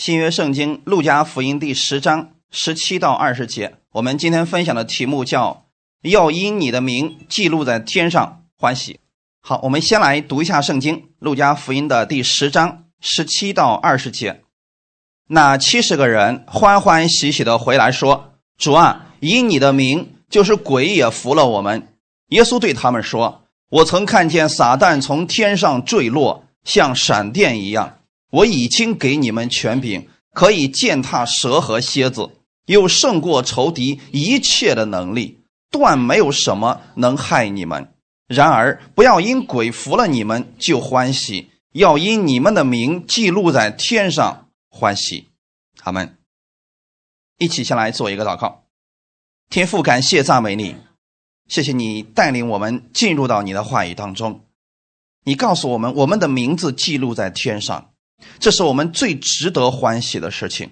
新约圣经路加福音第十章十七到二十节，我们今天分享的题目叫“要因你的名记录在天上欢喜”。好，我们先来读一下圣经路加福音的第十章十七到二十节。那七十个人欢欢喜喜的回来说：“主啊，因你的名，就是鬼也服了我们。”耶稣对他们说：“我曾看见撒旦从天上坠落，像闪电一样。”我已经给你们权柄，可以践踏蛇和蝎子，又胜过仇敌一切的能力，断没有什么能害你们。然而，不要因鬼服了你们就欢喜，要因你们的名记录在天上欢喜。他们一起先来做一个祷告。天父，感谢赞美你，谢谢你带领我们进入到你的话语当中。你告诉我们，我们的名字记录在天上。这是我们最值得欢喜的事情，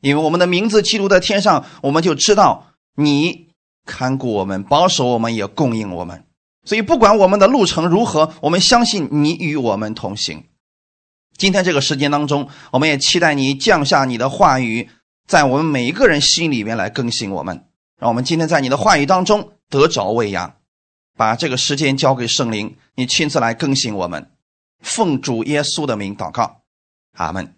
因为我们的名字记录在天上，我们就知道你看顾我们、保守我们，也供应我们。所以，不管我们的路程如何，我们相信你与我们同行。今天这个时间当中，我们也期待你降下你的话语，在我们每一个人心里面来更新我们，让我们今天在你的话语当中得着喂养。把这个时间交给圣灵，你亲自来更新我们。奉主耶稣的名祷告。阿门。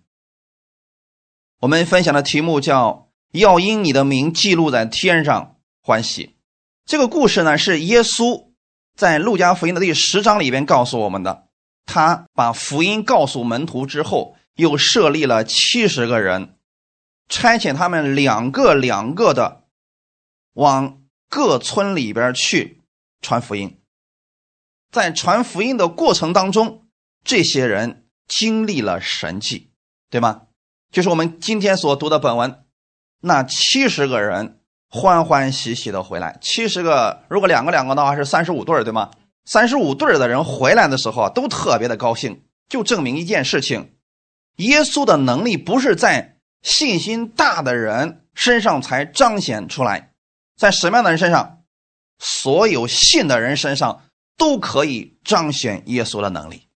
我们分享的题目叫“要因你的名记录在天上欢喜”。这个故事呢，是耶稣在路加福音的第十章里边告诉我们的。他把福音告诉门徒之后，又设立了七十个人，差遣他们两个两个的往各村里边去传福音。在传福音的过程当中，这些人。经历了神迹，对吗？就是我们今天所读的本文，那七十个人欢欢喜喜的回来。七十个，如果两个两个的话是三十五对对吗？三十五对的人回来的时候啊都特别的高兴，就证明一件事情：耶稣的能力不是在信心大的人身上才彰显出来，在什么样的人身上，所有信的人身上都可以彰显耶稣的能力。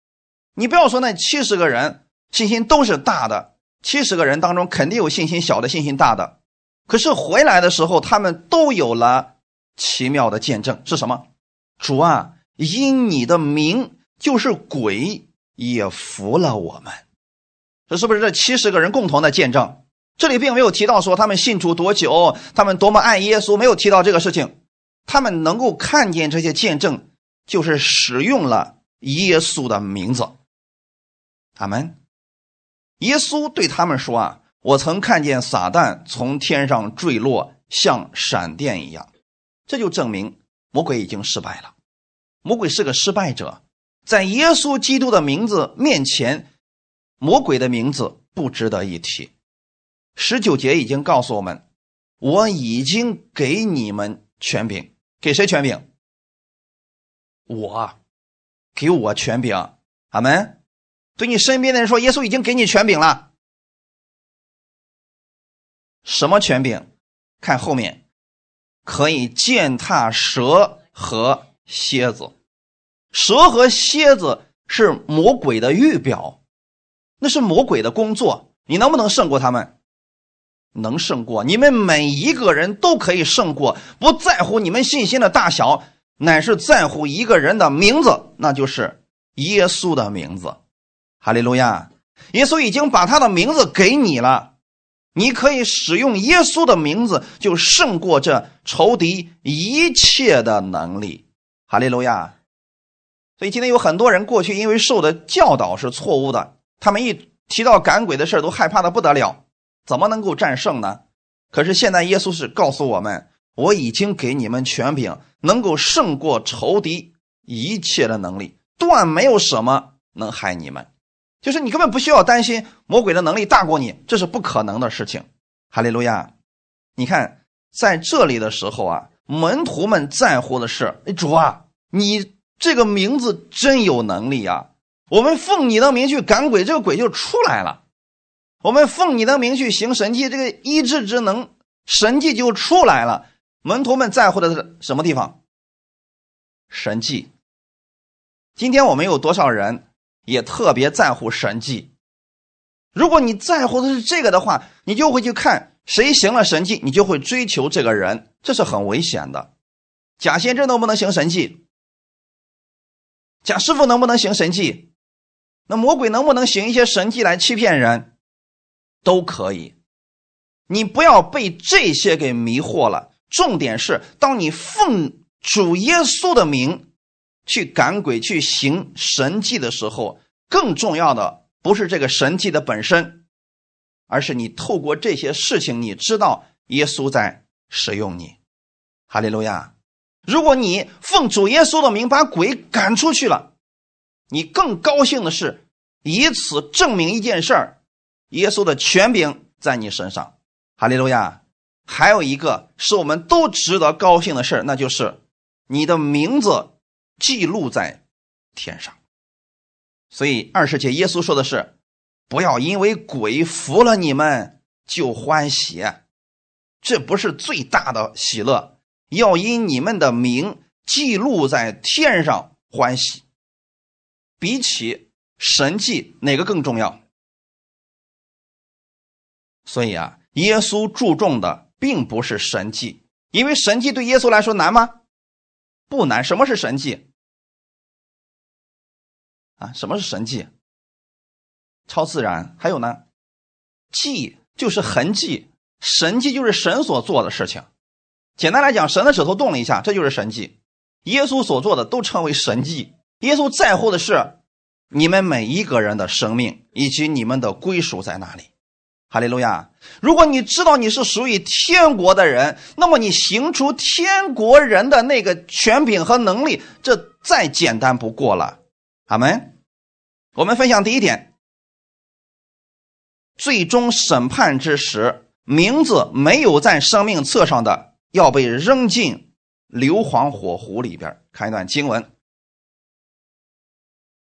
你不要说那七十个人信心都是大的，七十个人当中肯定有信心小的、信心大的。可是回来的时候，他们都有了奇妙的见证，是什么？主啊，因你的名，就是鬼也服了我们。这是不是这七十个人共同的见证？这里并没有提到说他们信主多久，他们多么爱耶稣，没有提到这个事情。他们能够看见这些见证，就是使用了耶稣的名字。阿门，耶稣对他们说：“啊，我曾看见撒旦从天上坠落，像闪电一样。”这就证明魔鬼已经失败了。魔鬼是个失败者，在耶稣基督的名字面前，魔鬼的名字不值得一提。十九节已经告诉我们：“我已经给你们权柄，给谁权柄？我，给我权柄。”阿门。对你身边的人说：“耶稣已经给你权柄了。”什么权柄？看后面，可以践踏蛇和蝎子。蛇和蝎子是魔鬼的预表，那是魔鬼的工作。你能不能胜过他们？能胜过。你们每一个人都可以胜过，不在乎你们信心的大小，乃是在乎一个人的名字，那就是耶稣的名字。哈利路亚！耶稣已经把他的名字给你了，你可以使用耶稣的名字，就胜过这仇敌一切的能力。哈利路亚！所以今天有很多人过去因为受的教导是错误的，他们一提到赶鬼的事都害怕的不得了，怎么能够战胜呢？可是现在耶稣是告诉我们，我已经给你们权柄，能够胜过仇敌一切的能力，断没有什么能害你们。就是你根本不需要担心魔鬼的能力大过你，这是不可能的事情。哈利路亚！你看在这里的时候啊，门徒们在乎的是：哎，主啊，你这个名字真有能力啊！我们奉你的名去赶鬼，这个鬼就出来了；我们奉你的名去行神迹，这个医治之能神迹就出来了。门徒们在乎的是什么地方？神迹。今天我们有多少人？也特别在乎神迹，如果你在乎的是这个的话，你就会去看谁行了神迹，你就会追求这个人，这是很危险的。假先知能不能行神迹？假师傅能不能行神迹？那魔鬼能不能行一些神迹来欺骗人？都可以。你不要被这些给迷惑了。重点是，当你奉主耶稣的名去赶鬼、去行神迹的时候，更重要的不是这个神迹的本身，而是你透过这些事情，你知道耶稣在使用你。哈利路亚！如果你奉主耶稣的名把鬼赶出去了，你更高兴的是以此证明一件事儿：耶稣的权柄在你身上。哈利路亚！还有一个是我们都值得高兴的事儿那就是你的名字记录在天上。所以二十节耶稣说的是：不要因为鬼服了你们就欢喜，这不是最大的喜乐。要因你们的名记录在天上欢喜。比起神迹，哪个更重要？所以啊，耶稣注重的。并不是神迹，因为神迹对耶稣来说难吗？不难。什么是神迹？啊，什么是神迹？超自然。还有呢，迹就是痕迹，神迹就是神所做的事情。简单来讲，神的指头动了一下，这就是神迹。耶稣所做的都称为神迹。耶稣在乎的是你们每一个人的生命以及你们的归属在哪里。哈利路亚！如果你知道你是属于天国的人，那么你行出天国人的那个权柄和能力，这再简单不过了。阿门。我们分享第一点：最终审判之时，名字没有在生命册上的，要被扔进硫磺火湖里边。看一段经文，《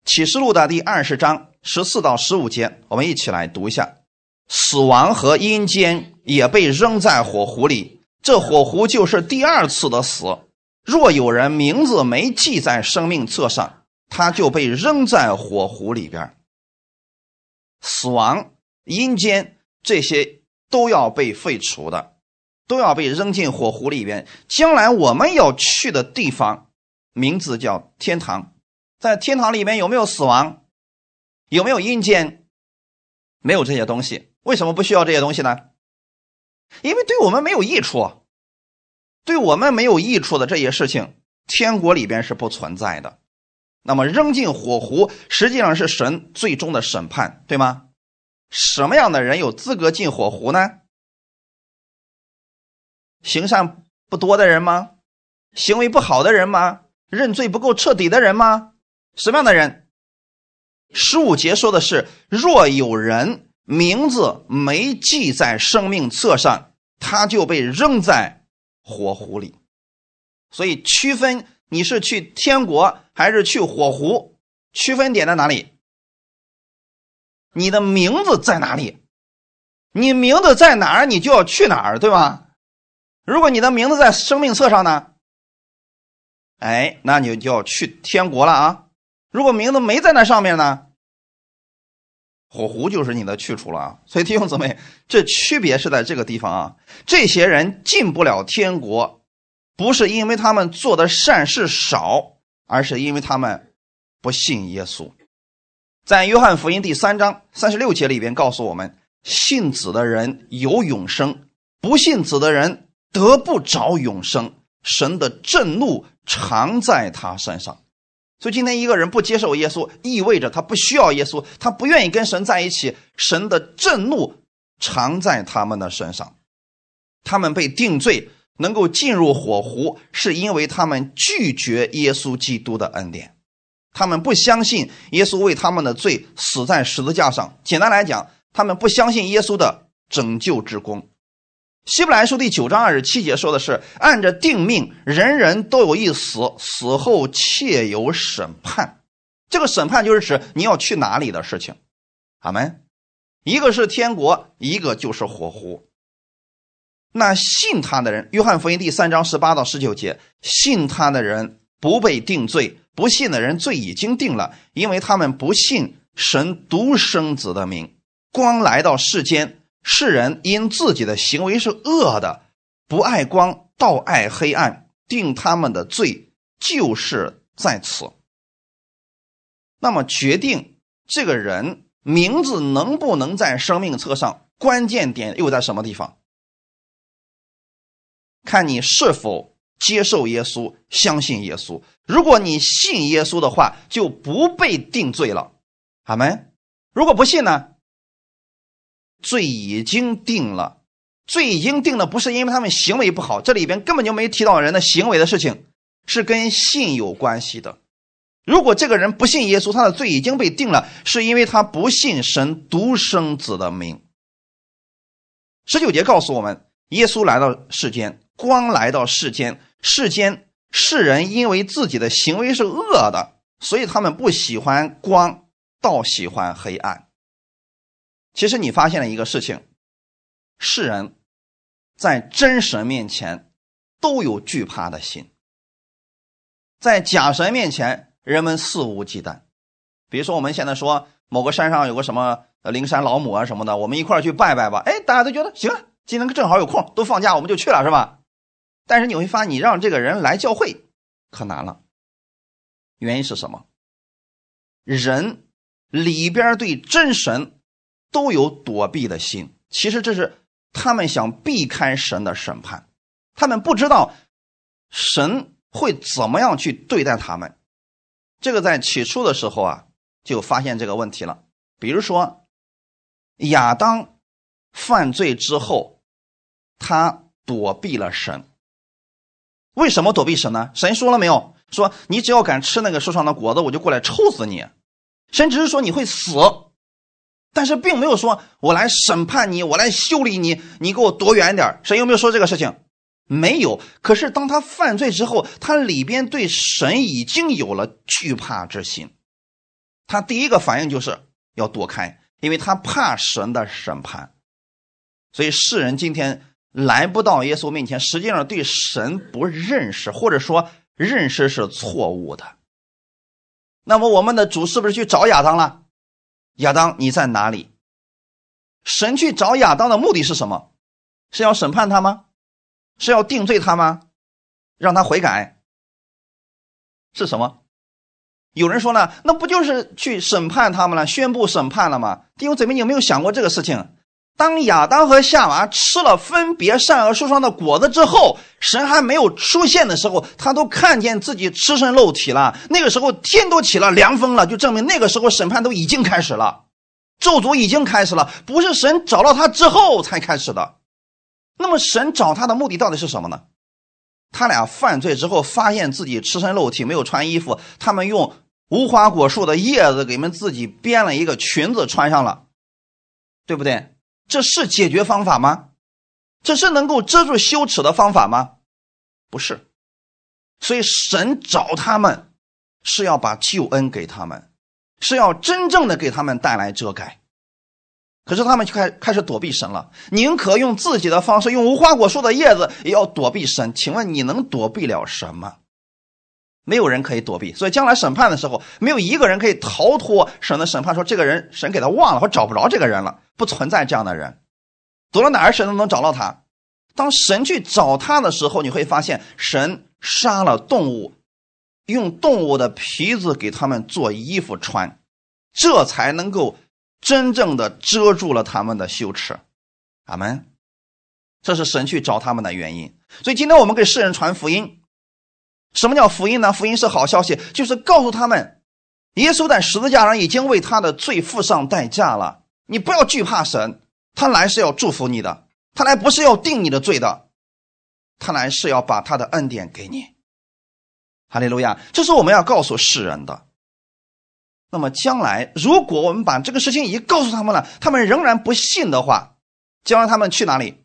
启示录》的第二十章十四到十五节，我们一起来读一下。死亡和阴间也被扔在火湖里，这火湖就是第二次的死。若有人名字没记在生命册上，他就被扔在火湖里边。死亡、阴间这些都要被废除的，都要被扔进火湖里边。将来我们要去的地方，名字叫天堂。在天堂里面有没有死亡？有没有阴间？没有这些东西。为什么不需要这些东西呢？因为对我们没有益处，对我们没有益处的这些事情，天国里边是不存在的。那么扔进火湖，实际上是神最终的审判，对吗？什么样的人有资格进火湖呢？行善不多的人吗？行为不好的人吗？认罪不够彻底的人吗？什么样的人？十五节说的是：若有人。名字没记在生命册上，他就被扔在火湖里。所以区分你是去天国还是去火湖，区分点在哪里？你的名字在哪里？你名字在哪儿，你就要去哪儿，对吧？如果你的名字在生命册上呢？哎，那你就要去天国了啊！如果名字没在那上面呢？火湖就是你的去处了啊！所以弟兄姊妹，这区别是在这个地方啊。这些人进不了天国，不是因为他们做的善事少，而是因为他们不信耶稣。在约翰福音第三章三十六节里边告诉我们：信子的人有永生，不信子的人得不着永生。神的震怒常在他身上。所以今天一个人不接受耶稣，意味着他不需要耶稣，他不愿意跟神在一起。神的震怒常在他们的身上，他们被定罪，能够进入火湖，是因为他们拒绝耶稣基督的恩典，他们不相信耶稣为他们的罪死在十字架上。简单来讲，他们不相信耶稣的拯救之功。希伯来书第九章二十七节说的是：“按着定命，人人都有一死，死后切有审判。这个审判就是指你要去哪里的事情。”阿门。一个是天国，一个就是火湖。那信他的人，约翰福音第三章十八到十九节，信他的人不被定罪；不信的人罪已经定了，因为他们不信神独生子的名。光来到世间，世人因自己的行为是恶的，不爱光，倒爱黑暗，定他们的罪就是在此。那么，决定这个人名字能不能在生命册上，关键点又在什么地方？看你是否接受耶稣，相信耶稣。如果你信耶稣的话，就不被定罪了。阿门。如果不信呢？罪已经定了，罪已经定了，不是因为他们行为不好，这里边根本就没提到人的行为的事情，是跟信有关系的。如果这个人不信耶稣，他的罪已经被定了，是因为他不信神独生子的名。十九节告诉我们，耶稣来到世间。光来到世间，世间世人因为自己的行为是恶的，所以他们不喜欢光，倒喜欢黑暗。其实你发现了一个事情：世人，在真神面前都有惧怕的心，在假神面前，人们肆无忌惮。比如说，我们现在说某个山上有个什么灵山老母啊什么的，我们一块去拜拜吧。哎，大家都觉得行，今天正好有空，都放假，我们就去了，是吧？但是你会发现，你让这个人来教会可难了。原因是什么？人里边对真神都有躲避的心，其实这是他们想避开神的审判，他们不知道神会怎么样去对待他们。这个在起初的时候啊，就发现这个问题了。比如说亚当犯罪之后，他躲避了神。为什么躲避神呢？神说了没有？说你只要敢吃那个树上的果子，我就过来抽死你。神只是说你会死，但是并没有说我来审判你，我来修理你，你给我躲远点。神有没有说这个事情？没有。可是当他犯罪之后，他里边对神已经有了惧怕之心，他第一个反应就是要躲开，因为他怕神的审判。所以世人今天。来不到耶稣面前，实际上对神不认识，或者说认识是错误的。那么我们的主是不是去找亚当了？亚当，你在哪里？神去找亚当的目的是什么？是要审判他吗？是要定罪他吗？让他悔改？是什么？有人说呢，那不就是去审判他们了，宣布审判了吗？弟兄姊妹，你有没有想过这个事情？当亚当和夏娃吃了分别善恶树上的果子之后，神还没有出现的时候，他都看见自己赤身露体了。那个时候天都起了凉风了，就证明那个时候审判都已经开始了，咒诅已经开始了，不是神找到他之后才开始的。那么神找他的目的到底是什么呢？他俩犯罪之后，发现自己赤身露体，没有穿衣服，他们用无花果树的叶子给们自己编了一个裙子穿上了，对不对？这是解决方法吗？这是能够遮住羞耻的方法吗？不是。所以神找他们，是要把救恩给他们，是要真正的给他们带来遮盖。可是他们就开开始躲避神了，宁可用自己的方式，用无花果树的叶子，也要躲避神。请问你能躲避了什么？没有人可以躲避。所以将来审判的时候，没有一个人可以逃脱神的审判。说这个人神给他忘了，或找不着这个人了。不存在这样的人，走到哪儿神都能找到他。当神去找他的时候，你会发现神杀了动物，用动物的皮子给他们做衣服穿，这才能够真正的遮住了他们的羞耻。阿门。这是神去找他们的原因。所以今天我们给世人传福音，什么叫福音呢？福音是好消息，就是告诉他们，耶稣在十字架上已经为他的罪付上代价了。你不要惧怕神，他来是要祝福你的，他来不是要定你的罪的，他来是要把他的恩典给你。哈利路亚，这是我们要告诉世人的。那么将来，如果我们把这个事情已经告诉他们了，他们仍然不信的话，将来他们去哪里？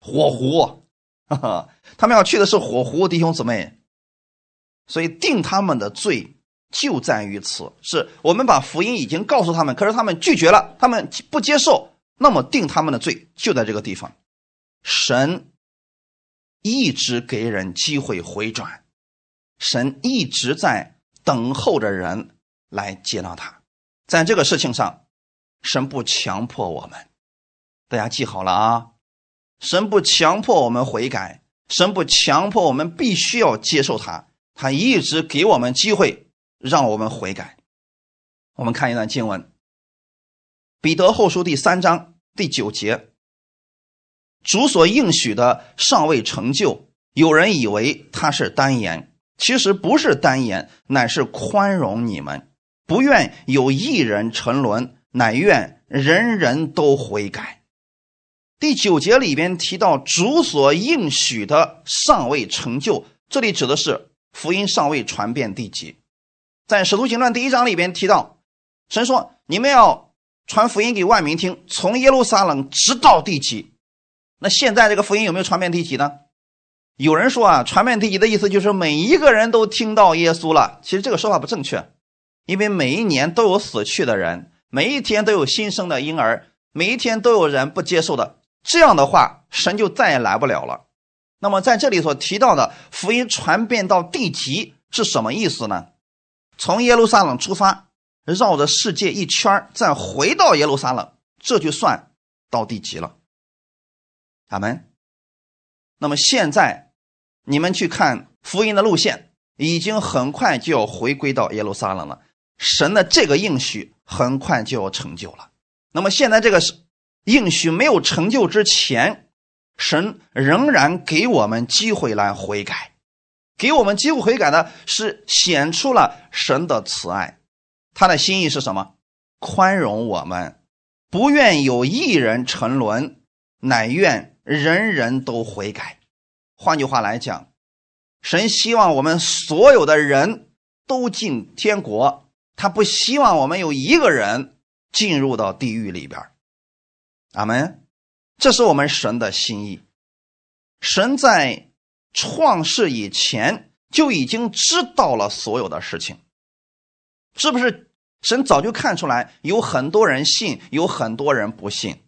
火湖，他们要去的是火湖，弟兄姊妹。所以定他们的罪。就在于此，是我们把福音已经告诉他们，可是他们拒绝了，他们不接受，那么定他们的罪就在这个地方。神一直给人机会回转，神一直在等候着人来接纳他。在这个事情上，神不强迫我们，大家记好了啊！神不强迫我们悔改，神不强迫我们必须要接受他，他一直给我们机会让我们悔改。我们看一段经文，《彼得后书》第三章第九节：“主所应许的尚未成就，有人以为他是单言，其实不是单言，乃是宽容你们。”不愿有一人沉沦，乃愿人人都悔改。第九节里边提到主所应许的尚未成就，这里指的是福音尚未传遍地极。在使徒行传第一章里边提到，神说你们要传福音给万民听，从耶路撒冷直到地极。那现在这个福音有没有传遍地极呢？有人说啊，传遍地极的意思就是每一个人都听到耶稣了。其实这个说法不正确。因为每一年都有死去的人，每一天都有新生的婴儿，每一天都有人不接受的，这样的话，神就再也来不了了。那么在这里所提到的福音传遍到地极是什么意思呢？从耶路撒冷出发，绕着世界一圈，再回到耶路撒冷，这就算到地极了。阿门。那么现在你们去看福音的路线，已经很快就要回归到耶路撒冷了。神的这个应许很快就要成就了。那么现在这个是应许没有成就之前，神仍然给我们机会来悔改，给我们机会悔改的是显出了神的慈爱。他的心意是什么？宽容我们，不愿有一人沉沦，乃愿人人都悔改。换句话来讲，神希望我们所有的人都进天国。他不希望我们有一个人进入到地狱里边阿门。这是我们神的心意。神在创世以前就已经知道了所有的事情，是不是？神早就看出来有很多人信，有很多人不信，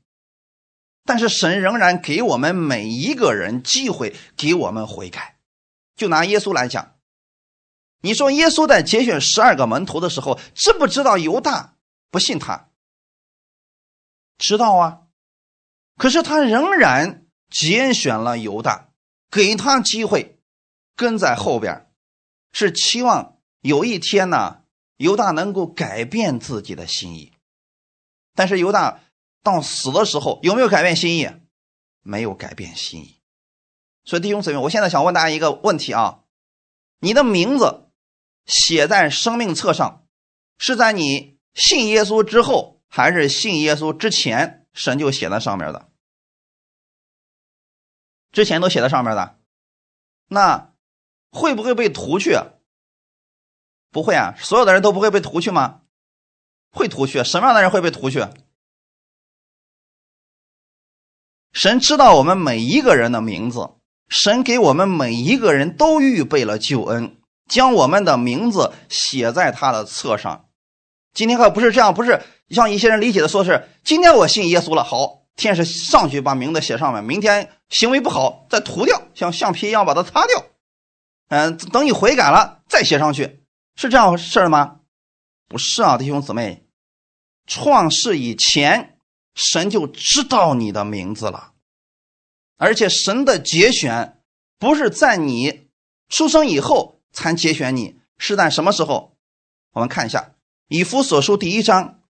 但是神仍然给我们每一个人机会，给我们悔改。就拿耶稣来讲。你说耶稣在节选十二个门徒的时候，知不知道犹大不信他？知道啊，可是他仍然拣选了犹大，给他机会，跟在后边，是期望有一天呢，犹大能够改变自己的心意。但是犹大到死的时候有没有改变心意？没有改变心意。所以弟兄姊妹，我现在想问大家一个问题啊，你的名字？写在生命册上，是在你信耶稣之后，还是信耶稣之前，神就写在上面的？之前都写在上面的，那会不会被涂去？不会啊，所有的人都不会被涂去吗？会涂去，什么样的人会被涂去？神知道我们每一个人的名字，神给我们每一个人都预备了救恩。将我们的名字写在他的册上。今天可不是这样，不是像一些人理解的，说是今天我信耶稣了，好，天使上去把名字写上面，明天行为不好再涂掉，像橡皮一样把它擦掉。嗯，等你悔改了再写上去，是这样事儿吗？不是啊，弟兄姊妹，创世以前，神就知道你的名字了，而且神的节选不是在你出生以后。才节选你是在什么时候？我们看一下《以弗所书》第一章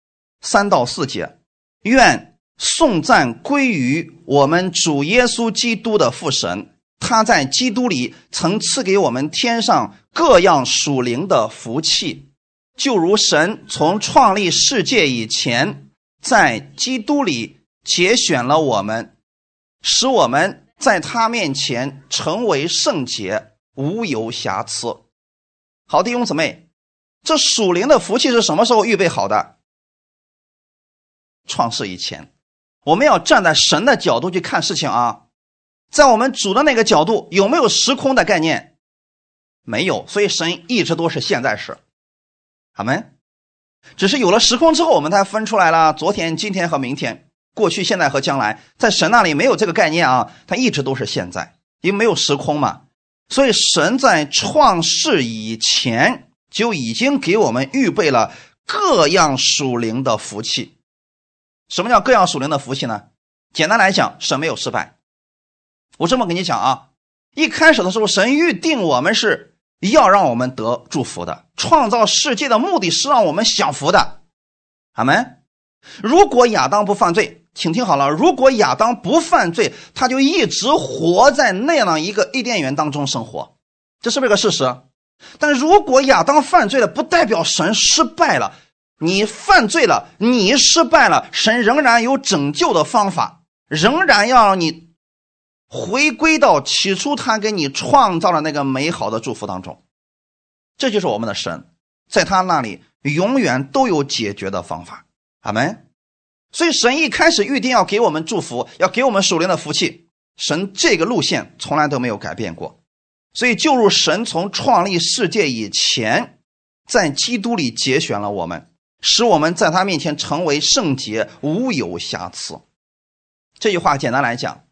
三到四节：愿颂赞归于我们主耶稣基督的父神，他在基督里曾赐给我们天上各样属灵的福气，就如神从创立世界以前，在基督里节选了我们，使我们在他面前成为圣洁。无有瑕疵。好弟兄姊妹，这属灵的福气是什么时候预备好的？创世以前，我们要站在神的角度去看事情啊。在我们主的那个角度，有没有时空的概念？没有，所以神一直都是现在时。阿门。只是有了时空之后，我们才分出来了昨天、今天和明天，过去、现在和将来。在神那里没有这个概念啊，它一直都是现在，因为没有时空嘛。所以，神在创世以前就已经给我们预备了各样属灵的福气。什么叫各样属灵的福气呢？简单来讲，神没有失败。我这么跟你讲啊，一开始的时候，神预定我们是要让我们得祝福的，创造世界的目的是让我们享福的。阿门。如果亚当不犯罪，请听好了，如果亚当不犯罪，他就一直活在那样一个伊甸园当中生活，这是不是个事实？但如果亚当犯罪了，不代表神失败了。你犯罪了，你失败了，神仍然有拯救的方法，仍然要让你回归到起初他给你创造的那个美好的祝福当中。这就是我们的神，在他那里永远都有解决的方法。阿门。所以神一开始预定要给我们祝福，要给我们属灵的福气，神这个路线从来都没有改变过。所以，就如神从创立世界以前，在基督里节选了我们，使我们在他面前成为圣洁，无有瑕疵。这句话简单来讲，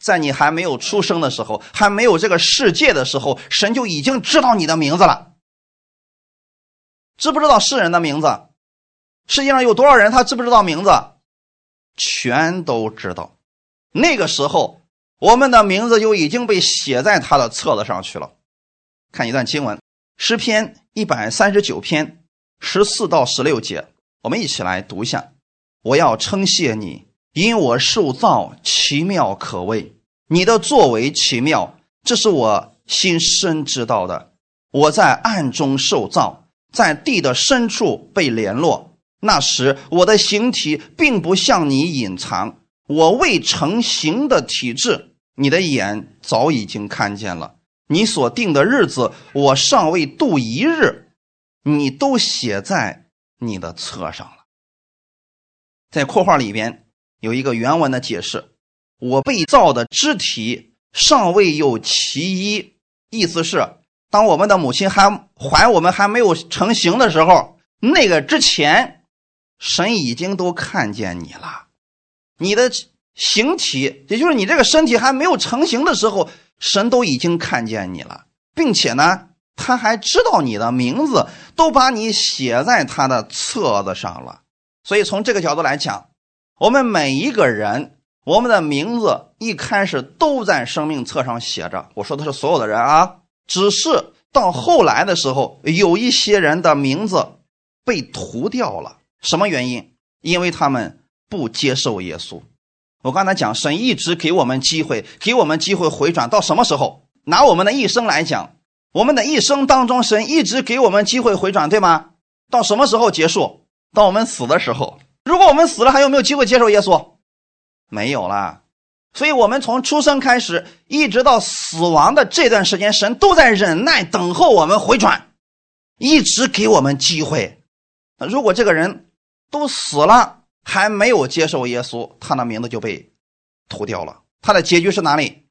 在你还没有出生的时候，还没有这个世界的时候，神就已经知道你的名字了。知不知道世人的名字？世界上有多少人他知不知道名字？全都知道。那个时候。我们的名字就已经被写在他的册子上去了。看一段经文，《诗篇》一百三十九篇十四到十六节，我们一起来读一下。我要称谢你，因我受造奇妙可畏，你的作为奇妙，这是我心深知道的。我在暗中受造，在地的深处被联络。那时我的形体并不向你隐藏，我未成形的体质。你的眼早已经看见了，你所定的日子，我尚未度一日，你都写在你的册上了。在括号里边有一个原文的解释：我被造的肢体尚未有其一，意思是当我们的母亲还怀我们还没有成型的时候，那个之前，神已经都看见你了，你的。形体，也就是你这个身体还没有成型的时候，神都已经看见你了，并且呢，他还知道你的名字，都把你写在他的册子上了。所以从这个角度来讲，我们每一个人，我们的名字一开始都在生命册上写着。我说的是所有的人啊，只是到后来的时候，有一些人的名字被涂掉了。什么原因？因为他们不接受耶稣。我刚才讲，神一直给我们机会，给我们机会回转到什么时候？拿我们的一生来讲，我们的一生当中，神一直给我们机会回转，对吗？到什么时候结束？到我们死的时候。如果我们死了，还有没有机会接受耶稣？没有了。所以，我们从出生开始，一直到死亡的这段时间，神都在忍耐等候我们回转，一直给我们机会。如果这个人都死了，还没有接受耶稣，他的名字就被涂掉了。他的结局是哪里？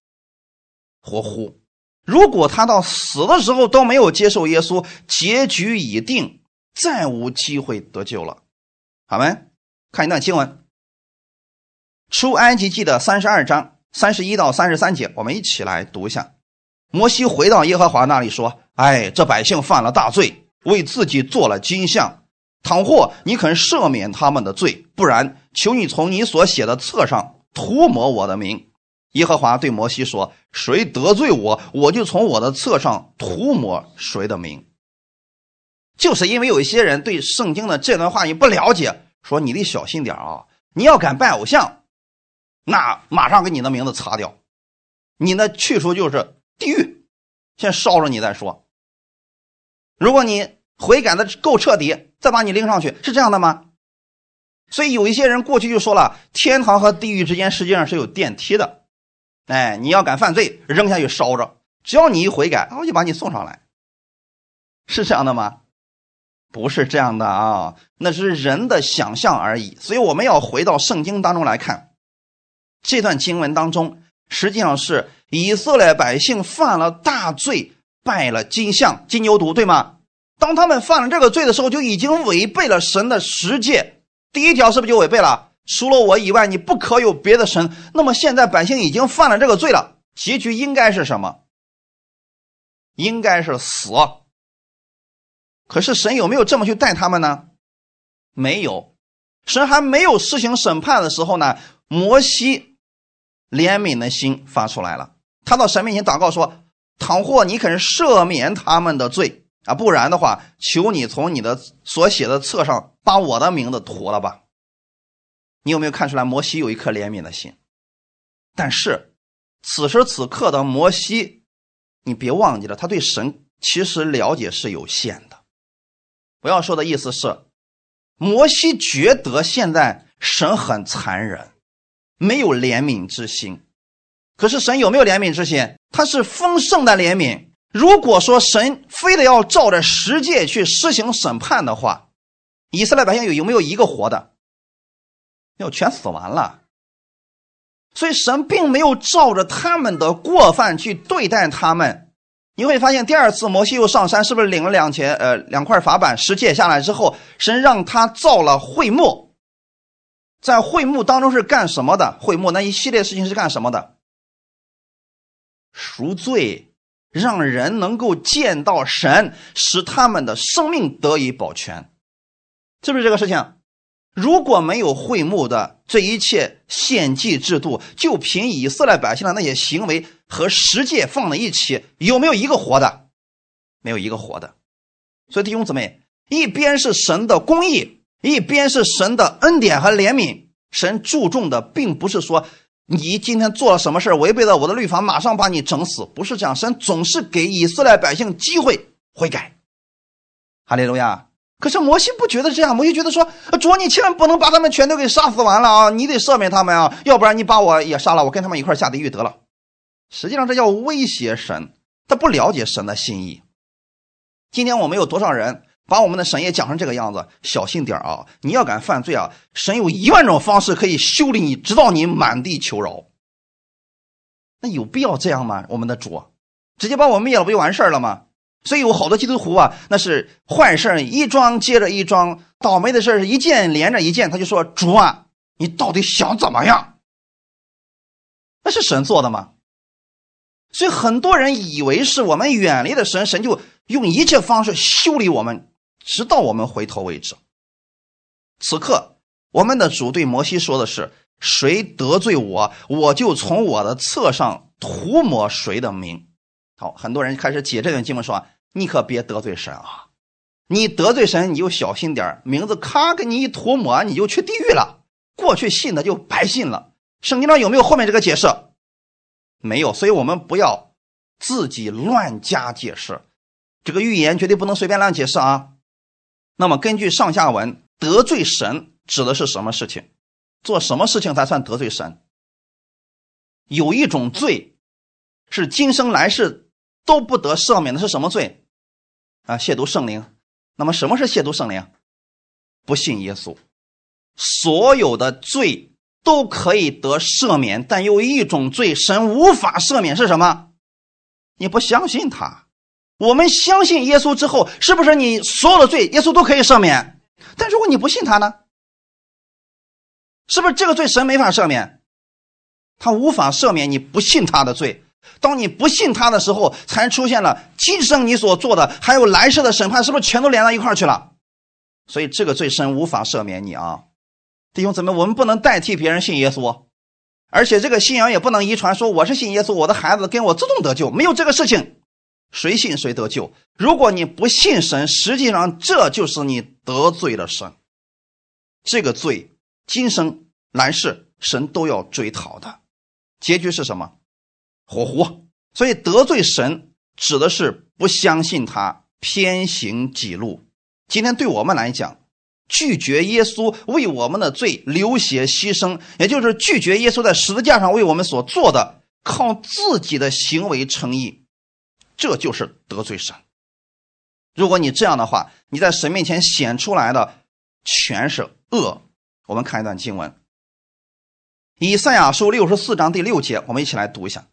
活呼。如果他到死的时候都没有接受耶稣，结局已定，再无机会得救了。好没？看一段经文，《出埃及记》的三十二章三十一到三十三节，我们一起来读一下。摩西回到耶和华那里说：“哎，这百姓犯了大罪，为自己做了金像。”倘或你肯赦免他们的罪，不然，求你从你所写的册上涂抹我的名。耶和华对摩西说：“谁得罪我，我就从我的册上涂抹谁的名。”就是因为有一些人对圣经的这段话语不了解，说你得小心点啊！你要敢拜偶像，那马上给你的名字擦掉，你的去处就是地狱，先烧了你再说。如果你悔改的够彻底。再把你拎上去是这样的吗？所以有一些人过去就说了，天堂和地狱之间实际上是有电梯的。哎，你要敢犯罪，扔下去烧着，只要你一悔改，我就把你送上来。是这样的吗？不是这样的啊，那是人的想象而已。所以我们要回到圣经当中来看，这段经文当中实际上是以色列百姓犯了大罪，拜了金像、金牛犊，对吗？当他们犯了这个罪的时候，就已经违背了神的十诫。第一条是不是就违背了？除了我以外，你不可有别的神。那么现在百姓已经犯了这个罪了，结局应该是什么？应该是死。可是神有没有这么去待他们呢？没有。神还没有施行审判的时候呢，摩西怜悯的心发出来了，他到神面前祷告说：“倘或你肯赦免他们的罪啊，不然的话，求你从你的所写的册上把我的名字涂了吧。”你有没有看出来摩西有一颗怜悯的心？但是此时此刻的摩西，你别忘记了，他对神其实了解是有限的。我要说的意思是，摩西觉得现在神很残忍，没有怜悯之心。可是神有没有怜悯之心？他是丰盛的怜悯。如果说神非得要照着十诫去施行审判的话，以色列百姓有有没有一个活的？要全死完了。所以神并没有照着他们的过犯去对待他们。你会发现，第二次摩西又上山，是不是领了两钱呃两块法板十诫下来之后，神让他造了会幕，在会幕当中是干什么的？会幕那一系列事情是干什么的？赎罪，让人能够见到神，使他们的生命得以保全，是不是这个事情？如果没有会幕的这一切献祭制度，就凭以色列百姓的那些行为和实践放在一起，有没有一个活的？没有一个活的。所以弟兄姊妹，一边是神的公义，一边是神的恩典和怜悯。神注重的并不是说你今天做了什么事违背了我的律法，马上把你整死，不是这样。神总是给以色列百姓机会悔改。哈利路亚。可是摩西不觉得这样，摩西觉得说：“主，你千万不能把他们全都给杀死完了啊！你得赦免他们啊，要不然你把我也杀了，我跟他们一块下地狱得了。”实际上这叫威胁神，他不了解神的心意。今天我们有多少人把我们的神也讲成这个样子？小心点啊！你要敢犯罪啊，神有一万种方式可以修理你，直到你满地求饶。那有必要这样吗？我们的主直接把我灭了不就完事儿了吗？所以有好多基督徒啊，那是坏事一桩接着一桩，倒霉的事是一件连着一件。他就说：“主啊，你到底想怎么样？”那是神做的吗？所以很多人以为是我们远离的神，神就用一切方式修理我们，直到我们回头为止。此刻，我们的主对摩西说的是：“谁得罪我，我就从我的册上涂抹谁的名。”好，很多人开始解这段经文，说：“你可别得罪神啊！你得罪神，你就小心点名字咔给你一涂抹，你就去地狱了。过去信的就白信了。圣经上有没有后面这个解释？没有，所以我们不要自己乱加解释。这个预言绝对不能随便乱解释啊。那么根据上下文，得罪神指的是什么事情？做什么事情才算得罪神？有一种罪是今生来世。都不得赦免的是什么罪？啊，亵渎圣灵。那么什么是亵渎圣灵？不信耶稣。所有的罪都可以得赦免，但有一种罪神无法赦免，是什么？你不相信他。我们相信耶稣之后，是不是你所有的罪耶稣都可以赦免？但如果你不信他呢？是不是这个罪神没法赦免？他无法赦免你不信他的罪。当你不信他的时候，才出现了今生你所做的，还有来世的审判，是不是全都连到一块去了？所以这个罪神无法赦免你啊，弟兄姊妹，我们不能代替别人信耶稣，而且这个信仰也不能遗传，说我是信耶稣，我的孩子跟我自动得救，没有这个事情，谁信谁得救。如果你不信神，实际上这就是你得罪了神，这个罪今生来世神都要追讨的，结局是什么？火狐，所以得罪神指的是不相信他，偏行己路。今天对我们来讲，拒绝耶稣为我们的罪流血牺牲，也就是拒绝耶稣在十字架上为我们所做的，靠自己的行为称义，这就是得罪神。如果你这样的话，你在神面前显出来的全是恶。我们看一段经文，《以赛亚书》六十四章第六节，我们一起来读一下。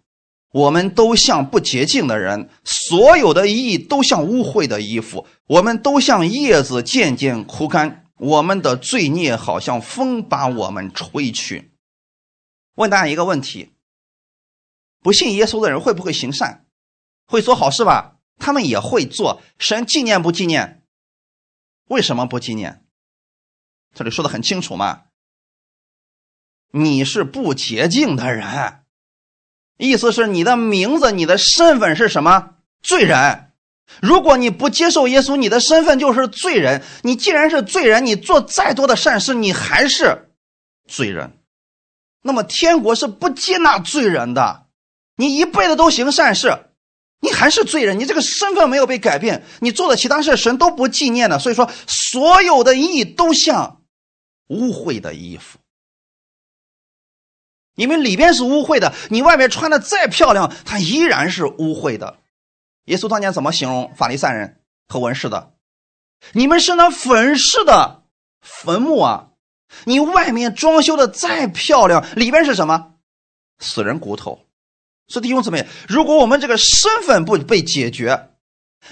我们都像不洁净的人，所有的意都像污秽的衣服，我们都像叶子渐渐枯干，我们的罪孽好像风把我们吹去。问大家一个问题：不信耶稣的人会不会行善，会做好事吧？他们也会做。神纪念不纪念？为什么不纪念？这里说的很清楚嘛，你是不洁净的人，意思是你的名字、你的身份是什么？罪人。如果你不接受耶稣，你的身份就是罪人。你既然是罪人，你做再多的善事，你还是罪人。那么天国是不接纳罪人的。你一辈子都行善事，你还是罪人。你这个身份没有被改变，你做的其他事神都不纪念的。所以说，所有的义都像污秽的衣服。你们里边是污秽的，你外面穿的再漂亮，它依然是污秽的。耶稣当年怎么形容法利赛人和文士的？你们是那粉饰的坟墓啊！你外面装修的再漂亮，里边是什么？死人骨头。所以弟兄姊妹，如果我们这个身份不被解决，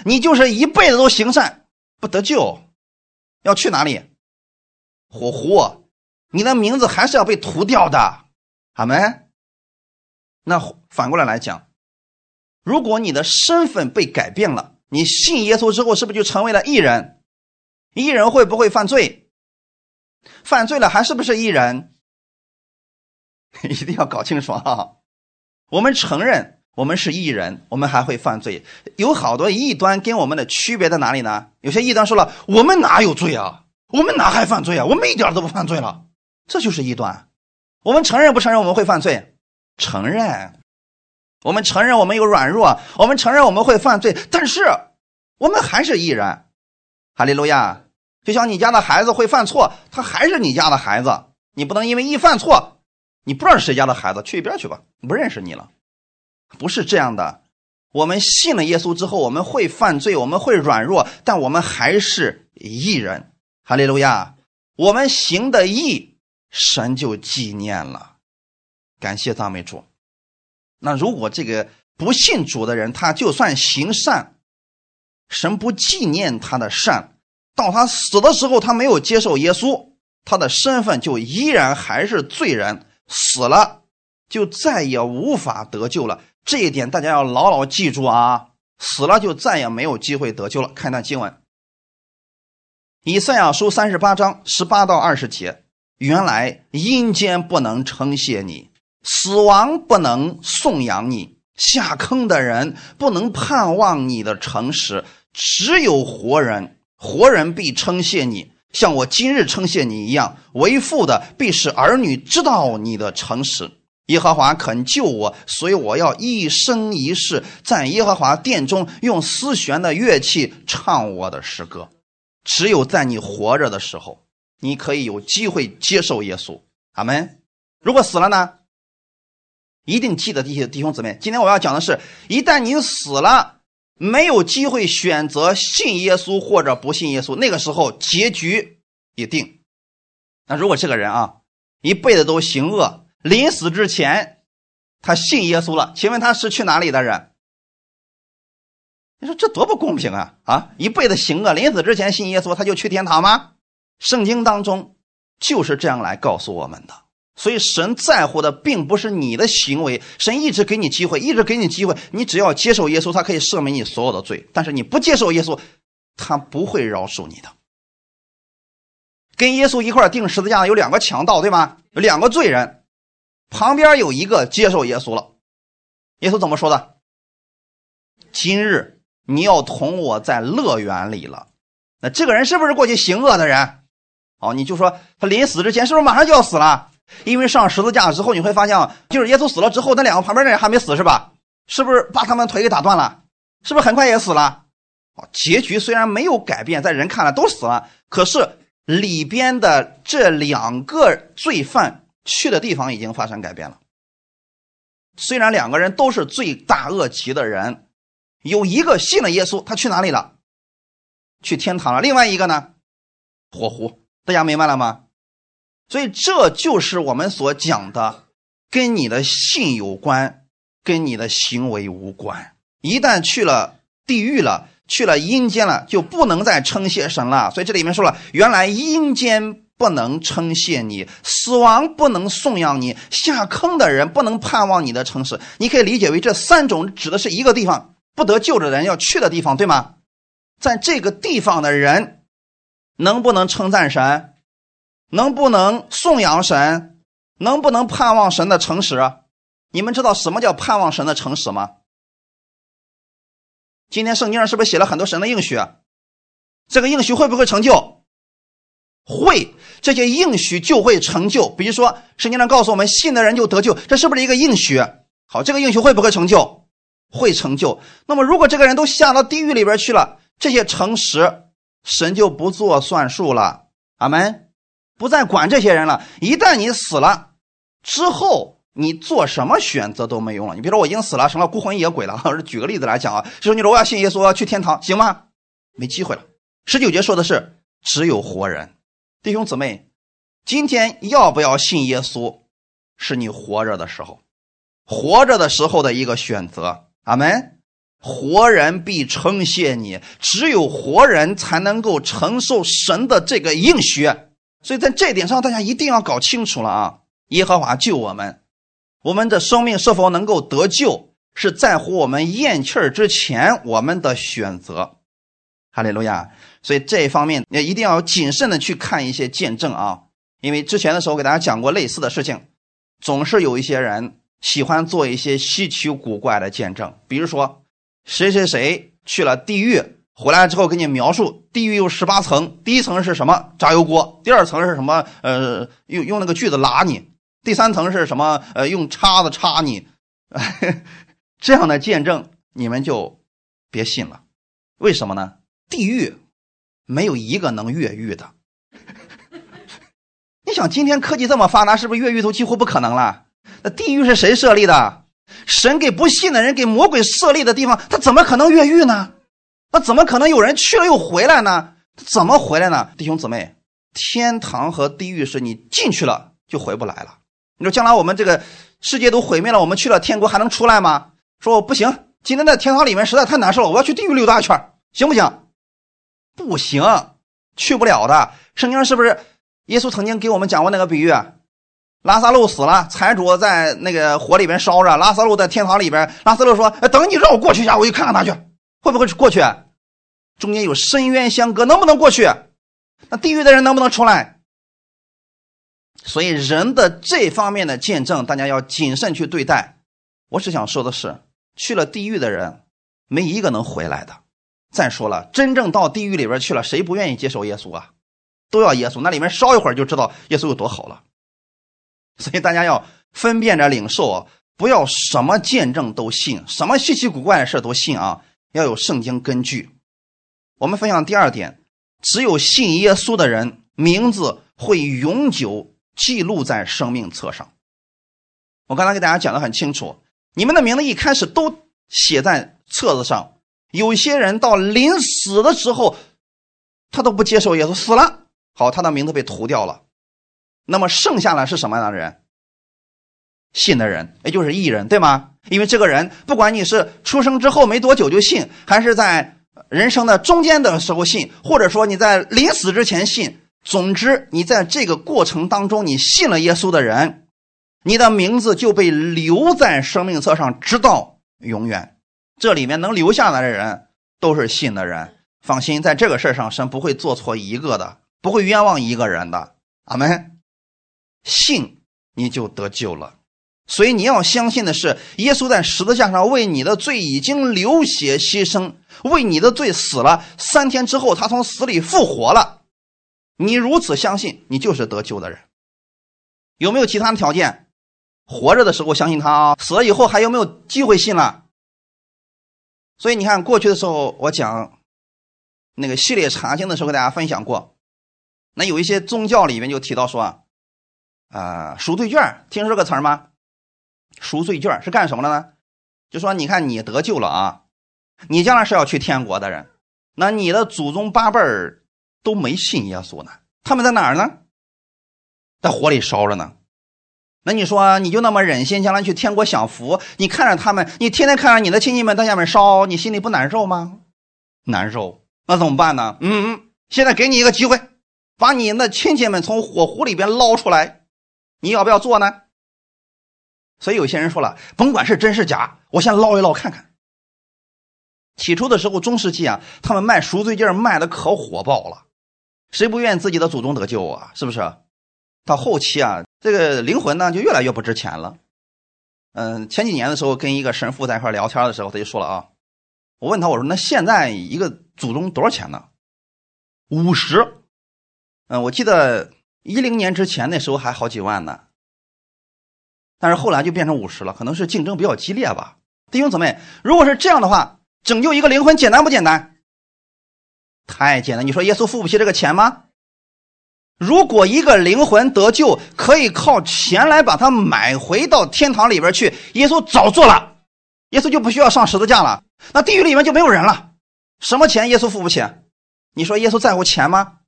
你就是一辈子都行善不得救，要去哪里？火湖，你的名字还是要被涂掉的。阿门。那反过来来讲。如果你的身份被改变了，你信耶稣之后，是不是就成为了艺人？艺人会不会犯罪？犯罪了还是不是艺人？一定要搞清楚啊！我们承认我们是艺人，我们还会犯罪。有好多异端跟我们的区别在哪里呢？有些异端说了，我们哪有罪啊？我们哪还犯罪啊？我们一点都不犯罪了，这就是异端。我们承认不承认我们会犯罪？承认。我们承认我们有软弱，我们承认我们会犯罪，但是我们还是艺人。哈利路亚！就像你家的孩子会犯错，他还是你家的孩子。你不能因为一犯错，你不知道是谁家的孩子，去一边去吧，不认识你了。不是这样的。我们信了耶稣之后，我们会犯罪，我们会软弱，但我们还是艺人。哈利路亚！我们行的义，神就纪念了。感谢赞美主。那如果这个不信主的人，他就算行善，神不纪念他的善，到他死的时候，他没有接受耶稣，他的身份就依然还是罪人，死了就再也无法得救了。这一点大家要牢牢记住啊！死了就再也没有机会得救了。看一段经文，《以赛亚书》三十八章十八到二十节：原来阴间不能称谢你。死亡不能颂扬你，下坑的人不能盼望你的诚实，只有活人，活人必称谢你，像我今日称谢你一样。为父的必使儿女知道你的诚实。耶和华肯救我，所以我要一生一世在耶和华殿中用丝弦的乐器唱我的诗歌。只有在你活着的时候，你可以有机会接受耶稣。阿门。如果死了呢？一定记得这些弟兄姊妹，今天我要讲的是，一旦你死了，没有机会选择信耶稣或者不信耶稣，那个时候结局已定。那如果这个人啊，一辈子都行恶，临死之前他信耶稣了，请问他是去哪里的人？你说这多不公平啊！啊，一辈子行恶，临死之前信耶稣，他就去天堂吗？圣经当中就是这样来告诉我们的。所以，神在乎的并不是你的行为，神一直给你机会，一直给你机会。你只要接受耶稣，他可以赦免你所有的罪。但是你不接受耶稣，他不会饶恕你的。跟耶稣一块钉十字架的有两个强盗，对吗？有两个罪人，旁边有一个接受耶稣了。耶稣怎么说的？今日你要同我在乐园里了。那这个人是不是过去行恶的人？哦，你就说他临死之前是不是马上就要死了？因为上十字架之后，你会发现，就是耶稣死了之后，那两个旁边的人还没死，是吧？是不是把他们腿给打断了？是不是很快也死了？哦结局虽然没有改变，在人看来都死了，可是里边的这两个罪犯去的地方已经发生改变了。虽然两个人都是罪大恶极的人，有一个信了耶稣，他去哪里了？去天堂了。另外一个呢？火湖。大家明白了吗？所以这就是我们所讲的，跟你的信有关，跟你的行为无关。一旦去了地狱了，去了阴间了，就不能再称谢神了。所以这里面说了，原来阴间不能称谢你，死亡不能颂扬你，下坑的人不能盼望你的诚实。你可以理解为这三种指的是一个地方不得救的人要去的地方，对吗？在这个地方的人能不能称赞神？能不能颂扬神？能不能盼望神的诚实？你们知道什么叫盼望神的诚实吗？今天圣经上是不是写了很多神的应许？这个应许会不会成就？会，这些应许就会成就。比如说，圣经上告诉我们，信的人就得救，这是不是一个应许？好，这个应许会不会成就？会成就。那么，如果这个人都下到地狱里边去了，这些诚实，神就不做算数了。阿门，不再管这些人了。一旦你死了之后，你做什么选择都没用了。你比如说，我已经死了，成了孤魂野鬼了。举个例子来讲啊，就说你说我要信耶稣，我要去天堂，行吗？没机会了。十九节说的是只有活人。弟兄姊妹，今天要不要信耶稣，是你活着的时候，活着的时候的一个选择。阿门。活人必称谢你，只有活人才能够承受神的这个应许。所以在这点上，大家一定要搞清楚了啊！耶和华救我们，我们的生命是否能够得救，是在乎我们咽气儿之前我们的选择。哈利路亚。所以这一方面也一定要谨慎的去看一些见证啊，因为之前的时候给大家讲过类似的事情，总是有一些人喜欢做一些稀奇古怪的见证，比如说谁谁谁去了地狱，回来之后给你描述地狱有十八层，第一层是什么炸油锅，第二层是什么呃用用那个锯子拉你，第三层是什么呃用叉子插你，这样的见证你们就别信了，为什么呢？地狱。没有一个能越狱的。你想，今天科技这么发达，是不是越狱都几乎不可能了？那地狱是谁设立的？神给不信的人，给魔鬼设立的地方，他怎么可能越狱呢？那怎么可能有人去了又回来呢？怎么回来呢？弟兄姊妹，天堂和地狱是你进去了就回不来了。你说将来我们这个世界都毁灭了，我们去了天国还能出来吗？说我不行，今天在天堂里面实在太难受了，我要去地狱溜达一圈，行不行？不行，去不了的。圣经是不是耶稣曾经给我们讲过那个比喻？拉萨路死了，财主在那个火里边烧着，拉萨路在天堂里边。拉萨路说：“等你让我过去一下，我去看看他去，会不会过去？中间有深渊相隔，能不能过去？那地狱的人能不能出来？所以人的这方面的见证，大家要谨慎去对待。我只想说的是，去了地狱的人，没一个能回来的。”再说了，真正到地狱里边去了，谁不愿意接受耶稣啊？都要耶稣，那里面烧一会儿就知道耶稣有多好了。所以大家要分辨着领受，不要什么见证都信，什么稀奇古怪的事都信啊！要有圣经根据。我们分享第二点，只有信耶稣的人，名字会永久记录在生命册上。我刚才给大家讲的很清楚，你们的名字一开始都写在册子上。有些人到临死的时候，他都不接受耶稣，死了，好，他的名字被涂掉了。那么剩下的是什么样的人？信的人，也就是义人，对吗？因为这个人，不管你是出生之后没多久就信，还是在人生的中间的时候信，或者说你在临死之前信，总之你在这个过程当中，你信了耶稣的人，你的名字就被留在生命册上，直到永远。这里面能留下来的人都是信的人，放心，在这个事上，神不会做错一个的，不会冤枉一个人的。阿门。信你就得救了，所以你要相信的是，耶稣在十字架上为你的罪已经流血牺牲，为你的罪死了，三天之后他从死里复活了。你如此相信，你就是得救的人。有没有其他的条件？活着的时候相信他啊，死了以后还有没有机会信了？所以你看，过去的时候我讲那个系列查经的时候，跟大家分享过。那有一些宗教里面就提到说，啊，啊赎罪券，听说这个词儿吗？赎罪券是干什么的呢？就说你看你得救了啊，你将来是要去天国的人，那你的祖宗八辈儿都没信耶稣呢，他们在哪儿呢？在火里烧着呢。那你说你就那么忍心将来去天国享福？你看着他们，你天天看着你的亲戚们在下面烧，你心里不难受吗？难受。那怎么办呢？嗯嗯，现在给你一个机会，把你那亲戚们从火湖里边捞出来，你要不要做呢？所以有些人说了，甭管是真是假，我先捞一捞看看。起初的时候，中世纪啊，他们卖赎罪券卖的可火爆了，谁不愿自己的祖宗得救啊？是不是？到后期啊，这个灵魂呢就越来越不值钱了。嗯，前几年的时候跟一个神父在一块聊天的时候，他就说了啊，我问他我说那现在一个祖宗多少钱呢？五十。嗯，我记得一零年之前那时候还好几万呢，但是后来就变成五十了，可能是竞争比较激烈吧。弟兄姊妹，如果是这样的话，拯救一个灵魂简单不简单？太简单。你说耶稣付不起这个钱吗？如果一个灵魂得救可以靠钱来把它买回到天堂里边去，耶稣早做了，耶稣就不需要上十字架了，那地狱里面就没有人了。什么钱耶稣付不起？你说耶稣在乎钱吗？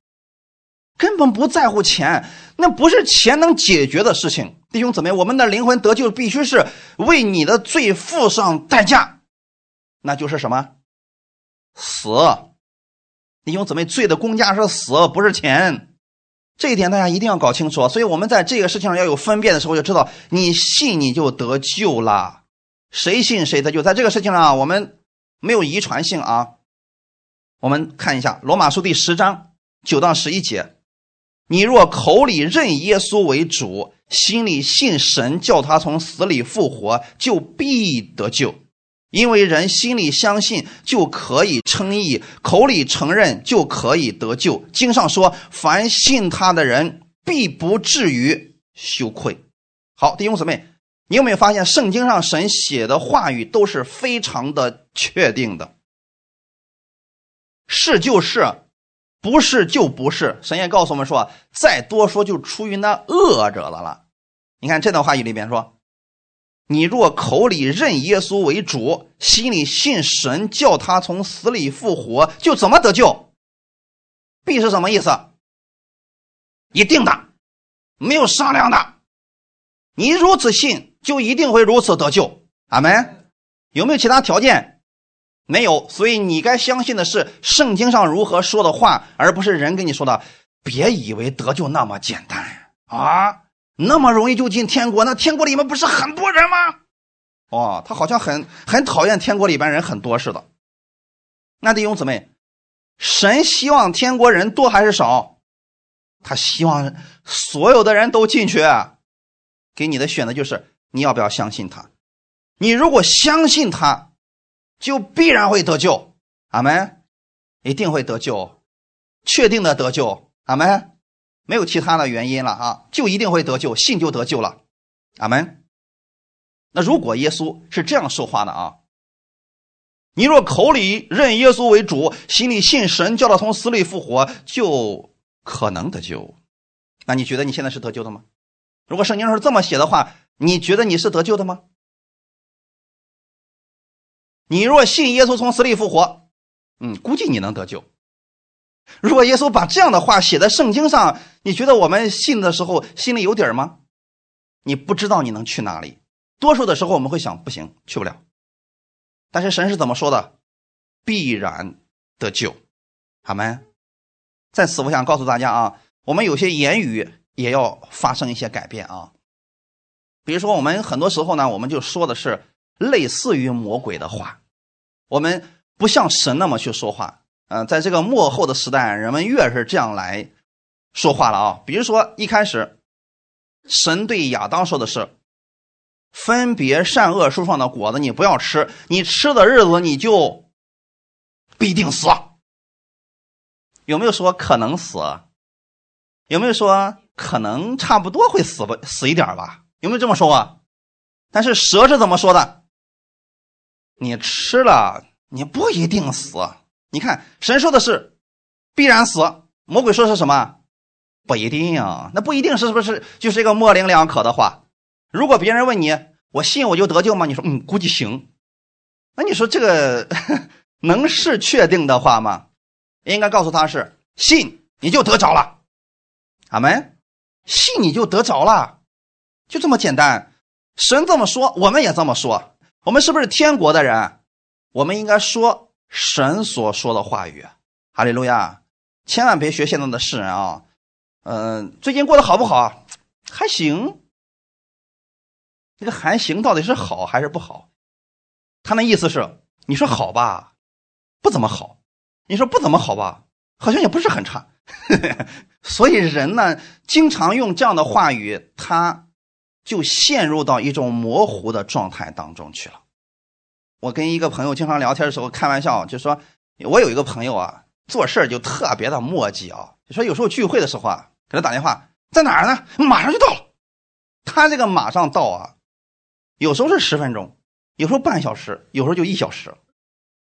根本不在乎钱，那不是钱能解决的事情。弟兄姊妹，我们的灵魂得救必须是为你的罪付上代价，那就是什么？死。弟兄姊妹，罪的公价是死，不是钱。这一点大家一定要搞清楚，所以我们在这个事情上要有分辨的时候，就知道你信你就得救了，谁信谁得救。在这个事情上，我们没有遗传性啊。我们看一下《罗马书》第十章九到十一节：你若口里认耶稣为主，心里信神叫他从死里复活，就必得救。因为人心里相信就可以称义，口里承认就可以得救。经上说：“凡信他的人，必不至于羞愧。”好，弟兄姊妹，你有没有发现圣经上神写的话语都是非常的确定的？是就是，不是就不是。神也告诉我们说：“再多说，就出于那恶者了了。”你看这段话语里边说。你若口里认耶稣为主，心里信神叫他从死里复活，就怎么得救？必是什么意思？一定的，没有商量的。你如此信，就一定会如此得救。阿门。有没有其他条件？没有。所以你该相信的是圣经上如何说的话，而不是人跟你说的。别以为得救那么简单啊！那么容易就进天国？那天国里面不是很多人吗？哦，他好像很很讨厌天国里边人很多似的。那弟兄姊妹，神希望天国人多还是少？他希望所有的人都进去。给你的选择就是你要不要相信他？你如果相信他，就必然会得救。阿门，一定会得救，确定的得救。阿门。没有其他的原因了啊，就一定会得救，信就得救了，阿门。那如果耶稣是这样说话的啊，你若口里认耶稣为主，心里信神叫他从死里复活，就可能得救。那你觉得你现在是得救的吗？如果圣经上是这么写的话，你觉得你是得救的吗？你若信耶稣从死里复活，嗯，估计你能得救。如果耶稣把这样的话写在圣经上，你觉得我们信的时候心里有底儿吗？你不知道你能去哪里。多数的时候我们会想，不行，去不了。但是神是怎么说的？必然得救。好吗？在此，我想告诉大家啊，我们有些言语也要发生一些改变啊。比如说，我们很多时候呢，我们就说的是类似于魔鬼的话，我们不像神那么去说话。嗯，在这个末后的时代，人们越是这样来说话了啊。比如说，一开始，神对亚当说的是：“分别善恶树上的果子你不要吃，你吃的日子你就必定死。”有没有说可能死？有没有说可能差不多会死吧，死一点吧？有没有这么说过？但是蛇是怎么说的？你吃了，你不一定死。你看，神说的是必然死，魔鬼说是什么？不一定啊，那不一定是不是就是一个模棱两可的话？如果别人问你，我信我就得救吗？你说，嗯，估计行。那你说这个 能是确定的话吗？应该告诉他是信你就得着了，阿门。信你就得着了，就这么简单。神这么说，我们也这么说。我们是不是天国的人？我们应该说。神所说的话语，哈利路亚！千万别学现在的世人啊，嗯，最近过得好不好？还行。这个还行到底是好还是不好？他那意思是，你说好吧，不怎么好；你说不怎么好吧，好像也不是很差。所以人呢，经常用这样的话语，他就陷入到一种模糊的状态当中去了。我跟一个朋友经常聊天的时候开玩笑，就说我有一个朋友啊，做事就特别的磨叽啊。就说有时候聚会的时候啊，给他打电话，在哪儿呢？马上就到了。他这个马上到啊，有时候是十分钟，有时候半小时，有时候就一小时。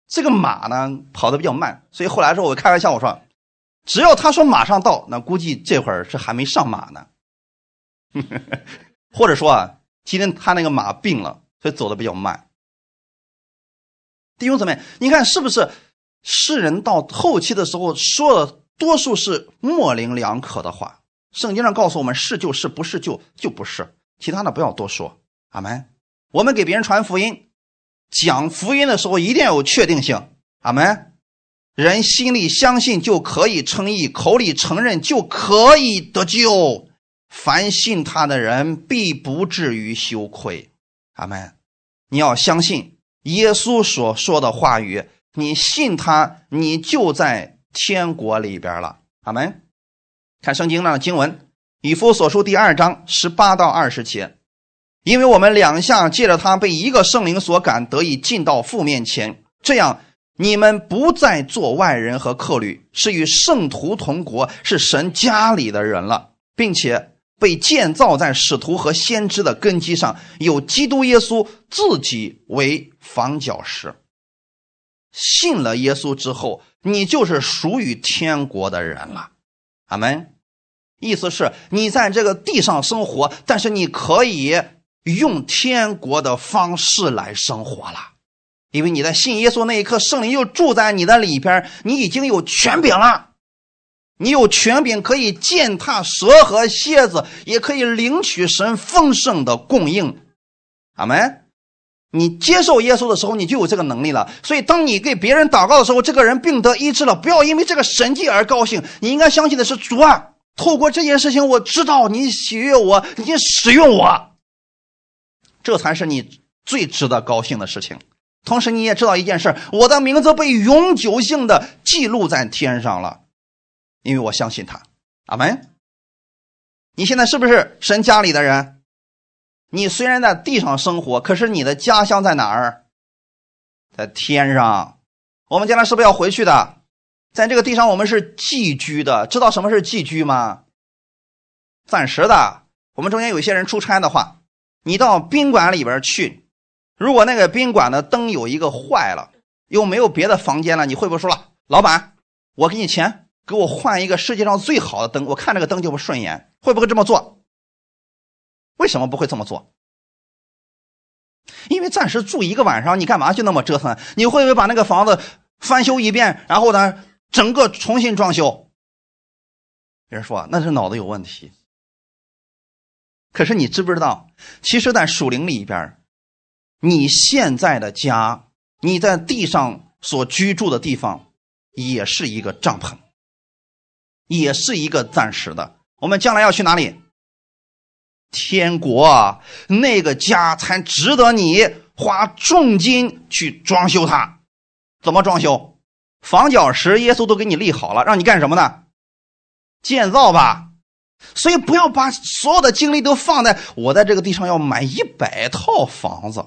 这个马呢跑的比较慢，所以后来时候我开玩笑我说，只要他说马上到，那估计这会儿是还没上马呢。或者说啊，今天他那个马病了，所以走的比较慢。弟兄姊妹，你看是不是？世人到后期的时候说的多数是模棱两可的话。圣经上告诉我们是就是，不是就就不是，其他的不要多说。阿门。我们给别人传福音。讲福音的时候一定要有确定性，阿门。人心里相信就可以称义，口里承认就可以得救。凡信他的人必不至于羞愧，阿门。你要相信耶稣所说的话语，你信他，你就在天国里边了，阿门。看圣经上的经文，以弗所书第二章十八到二十节。因为我们两下借着他被一个圣灵所感，得以进到父面前，这样你们不再做外人和客旅，是与圣徒同国，是神家里的人了，并且被建造在使徒和先知的根基上，有基督耶稣自己为房角石。信了耶稣之后，你就是属于天国的人了。阿门。意思是你在这个地上生活，但是你可以。用天国的方式来生活了，因为你在信耶稣那一刻，圣灵就住在你的里边，你已经有权柄了。你有权柄可以践踏蛇和蝎子，也可以领取神丰盛的供应。阿门。你接受耶稣的时候，你就有这个能力了。所以，当你给别人祷告的时候，这个人病得医治了，不要因为这个神迹而高兴。你应该相信的是主啊，透过这件事情，我知道你喜悦我，你使用我。这才是你最值得高兴的事情。同时，你也知道一件事：我的名字被永久性的记录在天上了，因为我相信他。阿门。你现在是不是神家里的人？你虽然在地上生活，可是你的家乡在哪儿？在天上。我们将来是不是要回去的？在这个地上，我们是寄居的。知道什么是寄居吗？暂时的。我们中间有些人出差的话。你到宾馆里边去，如果那个宾馆的灯有一个坏了，又没有别的房间了，你会不会说了，老板，我给你钱，给我换一个世界上最好的灯，我看这个灯就不顺眼，会不会这么做？为什么不会这么做？因为暂时住一个晚上，你干嘛去那么折腾？你会不会把那个房子翻修一遍，然后呢，整个重新装修？别人说那是脑子有问题。可是你知不知道，其实，在树林里边，你现在的家，你在地上所居住的地方，也是一个帐篷，也是一个暂时的。我们将来要去哪里？天国啊，那个家才值得你花重金去装修它。怎么装修？房角石，耶稣都给你立好了，让你干什么呢？建造吧。所以不要把所有的精力都放在我在这个地上要买一百套房子，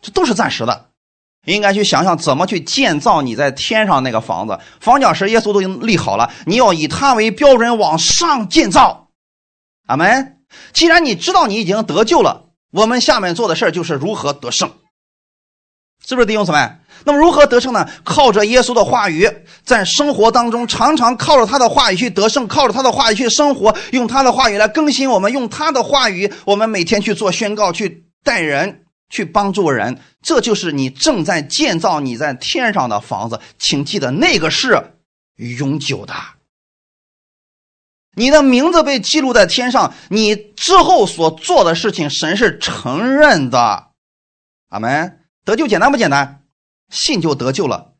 这都是暂时的。应该去想想怎么去建造你在天上那个房子。房角石耶稣都已经立好了，你要以他为标准往上建造。阿门。既然你知道你已经得救了，我们下面做的事就是如何得胜，是不是弟兄姊妹？那么如何得胜呢？靠着耶稣的话语，在生活当中常常靠着他的话语去得胜，靠着他的话语去生活，用他的话语来更新我们，用他的话语，我们每天去做宣告，去带人，去帮助人。这就是你正在建造你在天上的房子。请记得，那个是永久的。你的名字被记录在天上，你之后所做的事情，神是承认的。阿门。得救简单不简单？信就得救了，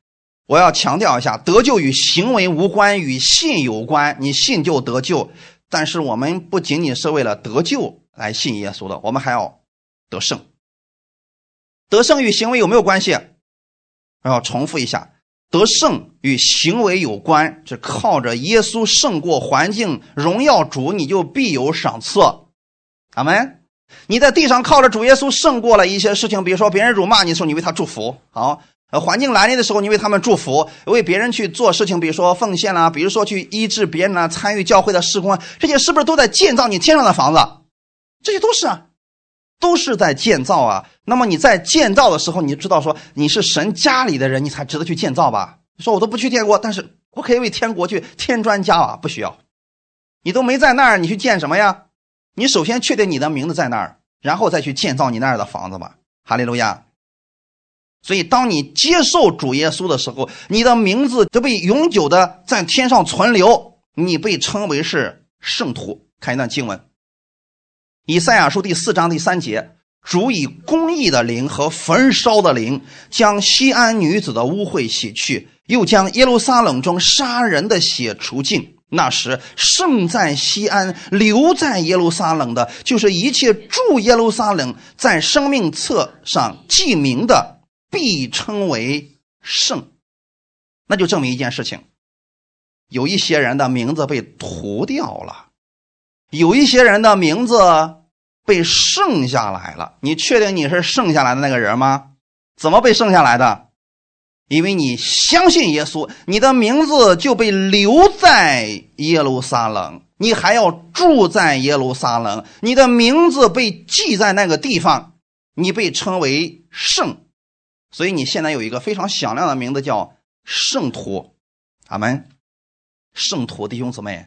我要强调一下，得救与行为无关，与信有关。你信就得救，但是我们不仅仅是为了得救来信耶稣的，我们还要得胜。得胜与行为有没有关系？我要重复一下，得胜与行为有关，是靠着耶稣胜过环境，荣耀主，你就必有赏赐。阿门。你在地上靠着主耶稣胜过了一些事情，比如说别人辱骂你的时候，你为他祝福；好，呃，环境来临的时候，你为他们祝福，为别人去做事情，比如说奉献啦，比如说去医治别人啊，参与教会的施工，这些是不是都在建造你天上的房子？这些都是啊，都是在建造啊。那么你在建造的时候，你就知道说你是神家里的人，你才值得去建造吧？说我都不去天国，但是我可以为天国去添砖加瓦，不需要。你都没在那儿，你去建什么呀？你首先确定你的名字在那儿，然后再去建造你那儿的房子吧。哈利路亚。所以，当你接受主耶稣的时候，你的名字就被永久的在天上存留，你被称为是圣徒。看一段经文，以赛亚书第四章第三节：主以公义的灵和焚烧的灵，将西安女子的污秽洗去，又将耶路撒冷中杀人的血除尽。那时，圣在西安，留在耶路撒冷的，就是一切住耶路撒冷，在生命册上记名的，必称为圣。那就证明一件事情：有一些人的名字被涂掉了，有一些人的名字被剩下来了。你确定你是剩下来的那个人吗？怎么被剩下来的？因为你相信耶稣，你的名字就被留在耶路撒冷，你还要住在耶路撒冷，你的名字被记在那个地方，你被称为圣，所以你现在有一个非常响亮的名字叫圣徒，阿门。圣徒弟兄姊妹，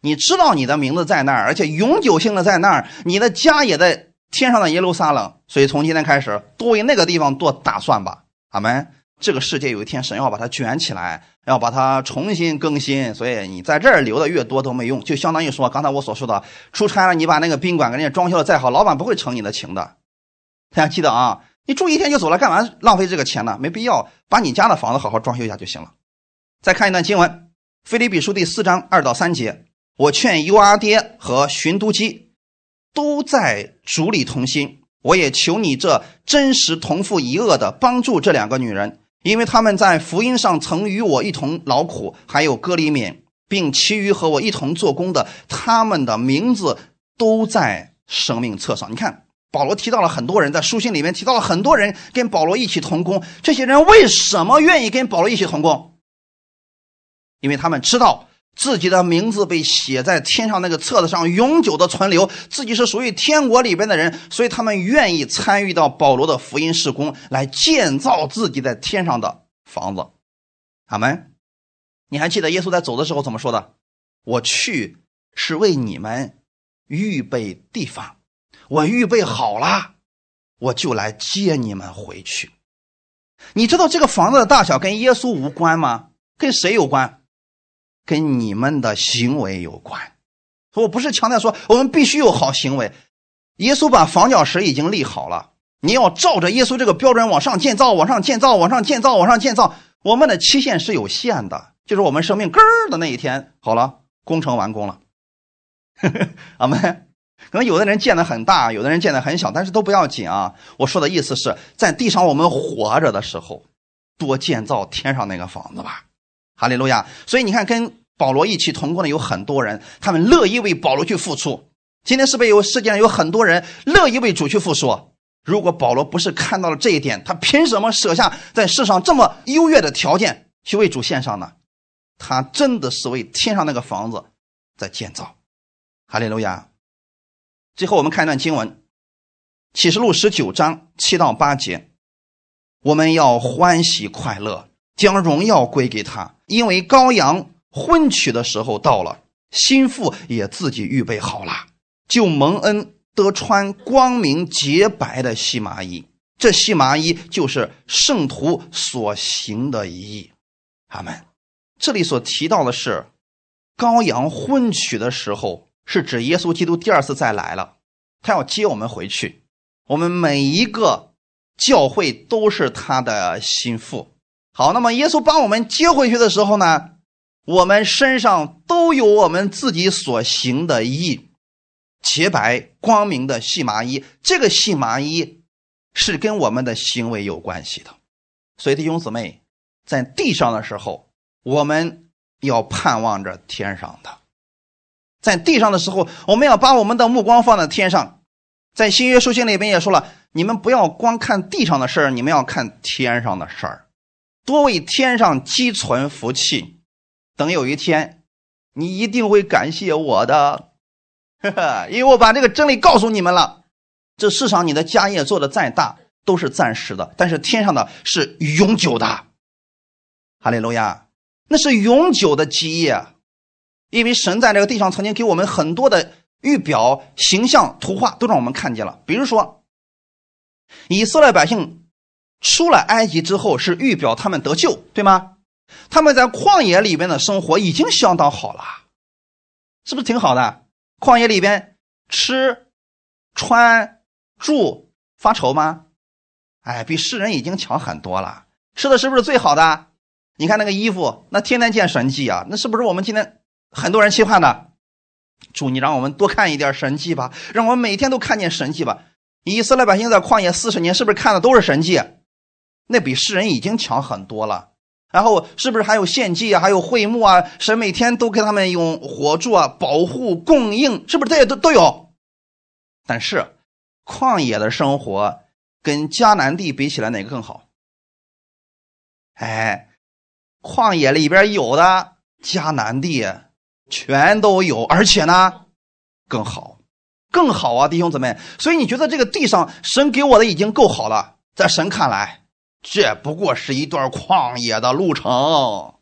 你知道你的名字在那儿，而且永久性的在那儿，你的家也在天上的耶路撒冷，所以从今天开始多为那个地方做打算吧，阿门。这个世界有一天神要把它卷起来，要把它重新更新，所以你在这儿留的越多都没用，就相当于说刚才我所说的，出差了你把那个宾馆给人家装修的再好，老板不会成你的情的。大家记得啊，你住一天就走了，干嘛浪费这个钱呢？没必要，把你家的房子好好装修一下就行了。再看一段经文，《菲利比书》第四章二到三节，我劝尤阿爹和寻都基都在主里同心，我也求你这真实同父一恶的帮助这两个女人。因为他们在福音上曾与我一同劳苦，还有哥里勉，并其余和我一同做工的，他们的名字都在生命册上。你看，保罗提到了很多人，在书信里面提到了很多人跟保罗一起同工。这些人为什么愿意跟保罗一起同工？因为他们知道。自己的名字被写在天上那个册子上，永久的存留。自己是属于天国里边的人，所以他们愿意参与到保罗的福音事工，来建造自己在天上的房子。阿门。你还记得耶稣在走的时候怎么说的？我去是为你们预备地方，我预备好了，我就来接你们回去。你知道这个房子的大小跟耶稣无关吗？跟谁有关？跟你们的行为有关，我不是强调说我们必须有好行为。耶稣把房角石已经立好了，你要照着耶稣这个标准往上建造，往上建造，往上建造，往上建造。我们的期限是有限的，就是我们生命根儿的那一天，好了，工程完工了。阿门。可能有的人建的很大，有的人建的很小，但是都不要紧啊。我说的意思是在地上我们活着的时候，多建造天上那个房子吧。哈利路亚！所以你看，跟保罗一起同工的有很多人，他们乐意为保罗去付出。今天是不是有世界上有很多人乐意为主去付出？如果保罗不是看到了这一点，他凭什么舍下在世上这么优越的条件去为主献上呢？他真的是为天上那个房子在建造。哈利路亚！最后我们看一段经文，《启示录》十九章七到八节，我们要欢喜快乐。将荣耀归给他，因为羔羊婚娶的时候到了，心腹也自己预备好了，就蒙恩得穿光明洁白的细麻衣。这细麻衣就是圣徒所行的衣。阿门。这里所提到的是，羔羊婚娶的时候，是指耶稣基督第二次再来了，他要接我们回去。我们每一个教会都是他的心腹。好，那么耶稣把我们接回去的时候呢，我们身上都有我们自己所行的义，洁白光明的细麻衣。这个细麻衣是跟我们的行为有关系的。所以弟兄姊妹，在地上的时候，我们要盼望着天上的；在地上的时候，我们要把我们的目光放在天上。在新约书信里边也说了，你们不要光看地上的事儿，你们要看天上的事儿，多为天上积存福气，等有一天，你一定会感谢我的，因为我把这个真理告诉你们了。这世上你的家业做的再大，都是暂时的，但是天上的是永久的。哈利路亚，那是永久的基业，因为神在这个地上曾经给我们很多的预表、形象、图画，都让我们看见了。比如说，以色列百姓出了埃及之后，是预表他们得救，对吗？他们在旷野里边的生活已经相当好了，是不是挺好的？旷野里边吃、穿。住发愁吗？哎，比世人已经强很多了。吃的是不是最好的？你看那个衣服，那天天见神迹啊！那是不是我们今天很多人期盼的？主，你让我们多看一点神迹吧，让我们每天都看见神迹吧。以色列百姓在旷野四十年，是不是看的都是神迹？那比世人已经强很多了。然后是不是还有献祭啊，还有会幕啊？神每天都给他们用火柱啊保护供应，是不是这些都都有？但是。旷野的生活跟迦南地比起来，哪个更好？哎，旷野里边有的，迦南地全都有，而且呢更好，更好啊，弟兄姊妹。所以你觉得这个地上神给我的已经够好了，在神看来，这不过是一段旷野的路程。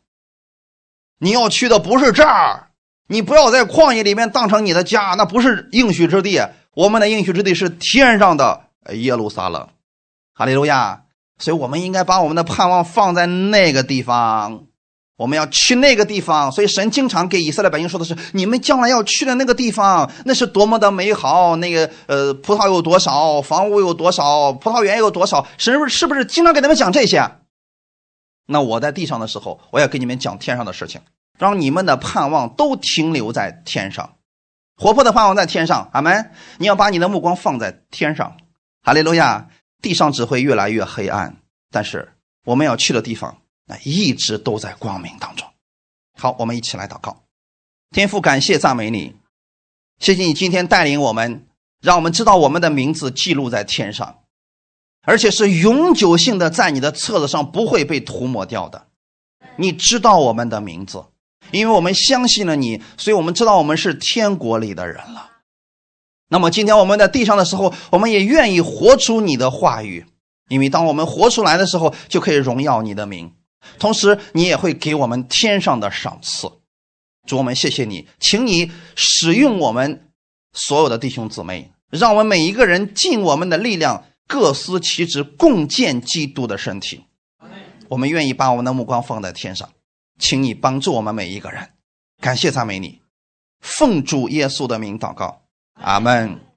你要去的不是这儿，你不要在旷野里面当成你的家，那不是应许之地。我们的应许之地是天上的耶路撒冷，哈利路亚！所以我们应该把我们的盼望放在那个地方，我们要去那个地方。所以神经常给以色列百姓说的是：你们将来要去的那个地方，那是多么的美好！那个呃，葡萄有多少，房屋有多少，葡萄园有多少？神是不是不是经常给他们讲这些？那我在地上的时候，我要给你们讲天上的事情，让你们的盼望都停留在天上。活泼的盼望在天上，阿门！你要把你的目光放在天上，哈利路亚！地上只会越来越黑暗，但是我们要去的地方，那一直都在光明当中。好，我们一起来祷告，天父，感谢赞美你，谢谢你今天带领我们，让我们知道我们的名字记录在天上，而且是永久性的，在你的册子上不会被涂抹掉的。你知道我们的名字。因为我们相信了你，所以我们知道我们是天国里的人了。那么今天我们在地上的时候，我们也愿意活出你的话语，因为当我们活出来的时候，就可以荣耀你的名，同时你也会给我们天上的赏赐。主，我们谢谢你，请你使用我们所有的弟兄姊妹，让我们每一个人尽我们的力量，各司其职，共建基督的身体。我们愿意把我们的目光放在天上。请你帮助我们每一个人，感谢赞美你，奉主耶稣的名祷告，阿门。